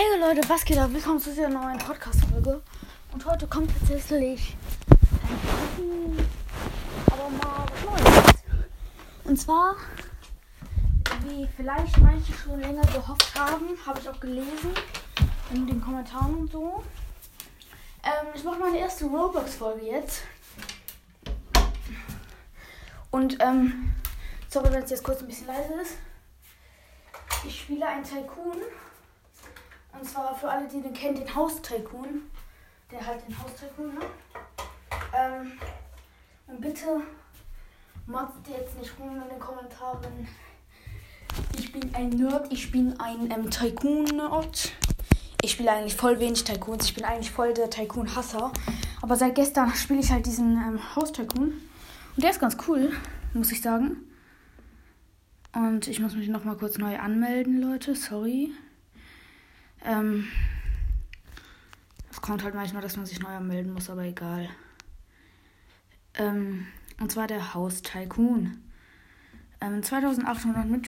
Hey Leute, was geht ab? Willkommen zu dieser neuen Podcast-Folge. Und heute kommt tatsächlich ein aber mal was Neues. Und zwar, wie vielleicht manche schon länger gehofft haben, habe ich auch gelesen in den Kommentaren und so. Ähm, ich mache meine erste Roblox-Folge jetzt. Und, ähm, sorry, wenn es jetzt kurz ein bisschen leise ist. Ich spiele einen Tycoon. Und zwar für alle, die den kennen, den Haus-Tycoon. Der halt den Haus-Tycoon hat. Ähm, und bitte motzt jetzt nicht rum in den Kommentaren. Ich bin ein Nerd, ich bin ein ähm, Tycoon-Nerd. Ich spiele eigentlich voll wenig Tycoons. Ich bin eigentlich voll der Tycoon-Hasser. Aber seit gestern spiele ich halt diesen ähm, Haus-Tycoon. Und der ist ganz cool, muss ich sagen. Und ich muss mich noch mal kurz neu anmelden, Leute. Sorry. Ähm, es kommt halt manchmal, dass man sich neu anmelden muss, aber egal. Ähm, und zwar der Haus Tycoon. Ähm, 2800 mit